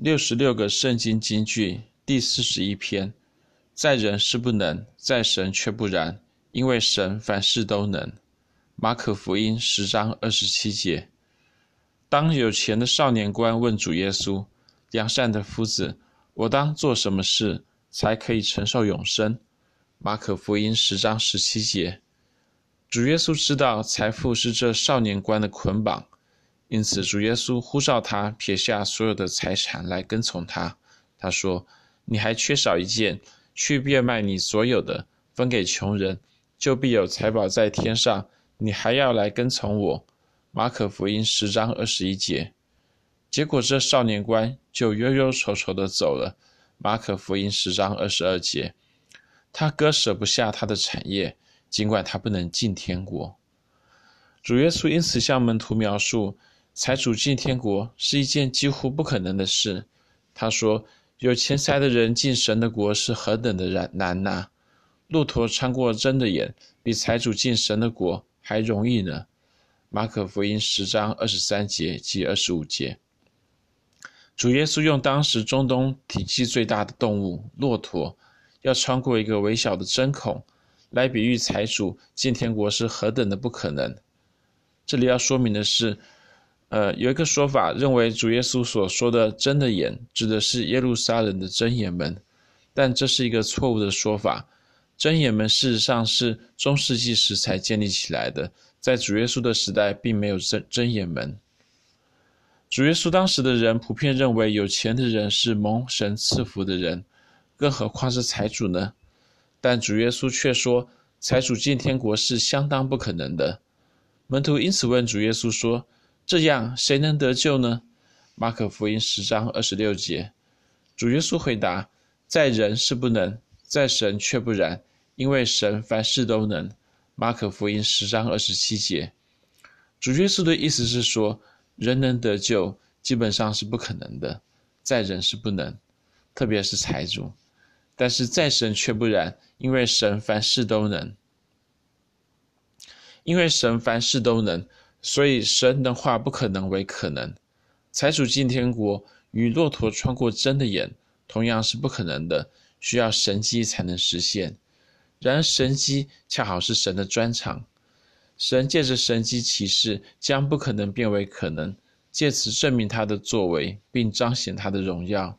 六十六个圣经金句第四十一篇，在人是不能，在神却不然，因为神凡事都能。马可福音十章二十七节。当有钱的少年官问主耶稣：“良善的夫子，我当做什么事才可以承受永生？”马可福音十章十七节。主耶稣知道财富是这少年官的捆绑。因此，主耶稣呼召他撇下所有的财产来跟从他。他说：“你还缺少一件，去变卖你所有的，分给穷人，就必有财宝在天上。你还要来跟从我。”马可福音十章二十一节。结果，这少年官就忧忧愁愁地走了。马可福音十章二十二节。他割舍不下他的产业，尽管他不能进天国。主耶稣因此向门徒描述。财主进天国是一件几乎不可能的事。他说：“有钱财的人进神的国是何等的难难呐！骆驼穿过针的眼，比财主进神的国还容易呢。”马可福音十章二十三节及二十五节。主耶稣用当时中东体积最大的动物骆驼，要穿过一个微小的针孔，来比喻财主进天国是何等的不可能。这里要说明的是。呃，有一个说法认为主耶稣所说的“真的眼”指的是耶路撒冷的真眼门，但这是一个错误的说法。真眼门事实上是中世纪时才建立起来的，在主耶稣的时代并没有真真眼门。主耶稣当时的人普遍认为有钱的人是蒙神赐福的人，更何况是财主呢？但主耶稣却说，财主进天国是相当不可能的。门徒因此问主耶稣说。这样谁能得救呢？马可福音十章二十六节，主耶稣回答：“在人是不能，在神却不然，因为神凡事都能。”马可福音十章二十七节，主耶稣的意思是说，人能得救基本上是不可能的，在人是不能，特别是财主，但是在神却不然，因为神凡事都能，因为神凡事都能。所以，神的话不可能为可能。财主进天国与骆驼穿过针的眼，同样是不可能的，需要神迹才能实现。然而，神迹恰好是神的专长。神借着神迹启示，将不可能变为可能，借此证明他的作为，并彰显他的荣耀。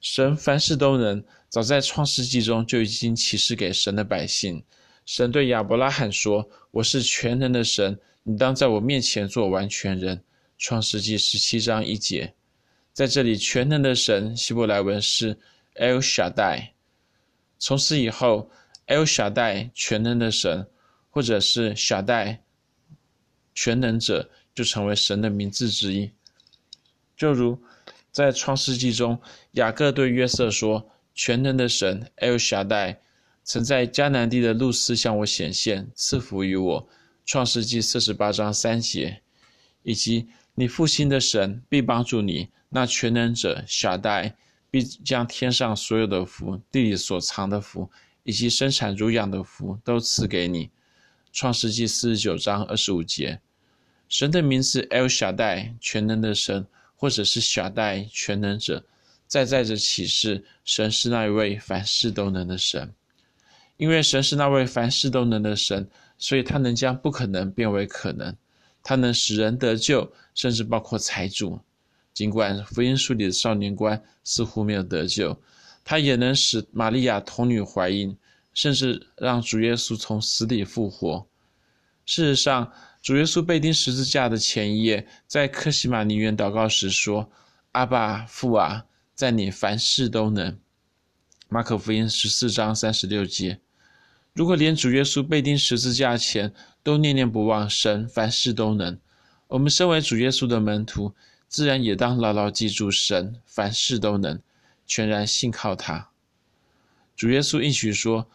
神凡事都能，早在创世纪中就已经启示给神的百姓。神对亚伯拉罕说：“我是全能的神。”你当在我面前做完全人，创世纪十七章一节，在这里全能的神希伯来文是 El Shaddai。从此以后，El Shaddai 全能的神，或者是 Shaddai 全能者，就成为神的名字之一。就如在创世纪中，雅各对约瑟说：“全能的神 El Shaddai 曾在迦南地的路斯向我显现，赐福于我。”创世纪四十八章三节，以及你复兴的神必帮助你，那全能者小代必将天上所有的福、地里所藏的福，以及生产乳养的福都赐给你。创世纪四十九章二十五节，神的名字 El 夏代全能的神，或者是小代全能者，在在着启示神是那一位凡事都能的神，因为神是那位凡事都能的神。所以，他能将不可能变为可能，他能使人得救，甚至包括财主。尽管福音书里的少年官似乎没有得救，他也能使玛利亚童女怀孕，甚至让主耶稣从死里复活。事实上，主耶稣被钉十字架的前一夜，在克西玛尼园祷告时说：“阿爸父啊，在你凡事都能。”马可福音十四章三十六节。如果连主耶稣被钉十字架前都念念不忘神凡事都能，我们身为主耶稣的门徒，自然也当牢牢记住神凡事都能，全然信靠他。主耶稣应许说：“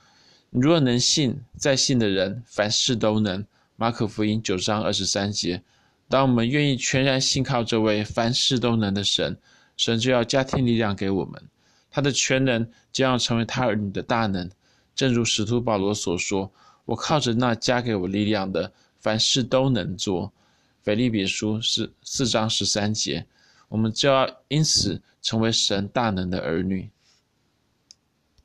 你若能信，在信的人凡事都能。”马可福音九章二十三节。当我们愿意全然信靠这位凡事都能的神，神就要加添力量给我们，他的全能将要成为他儿女的大能。正如使徒保罗所说：“我靠着那加给我力量的，凡事都能做。”腓立比书是四章十三节。我们就要因此成为神大能的儿女。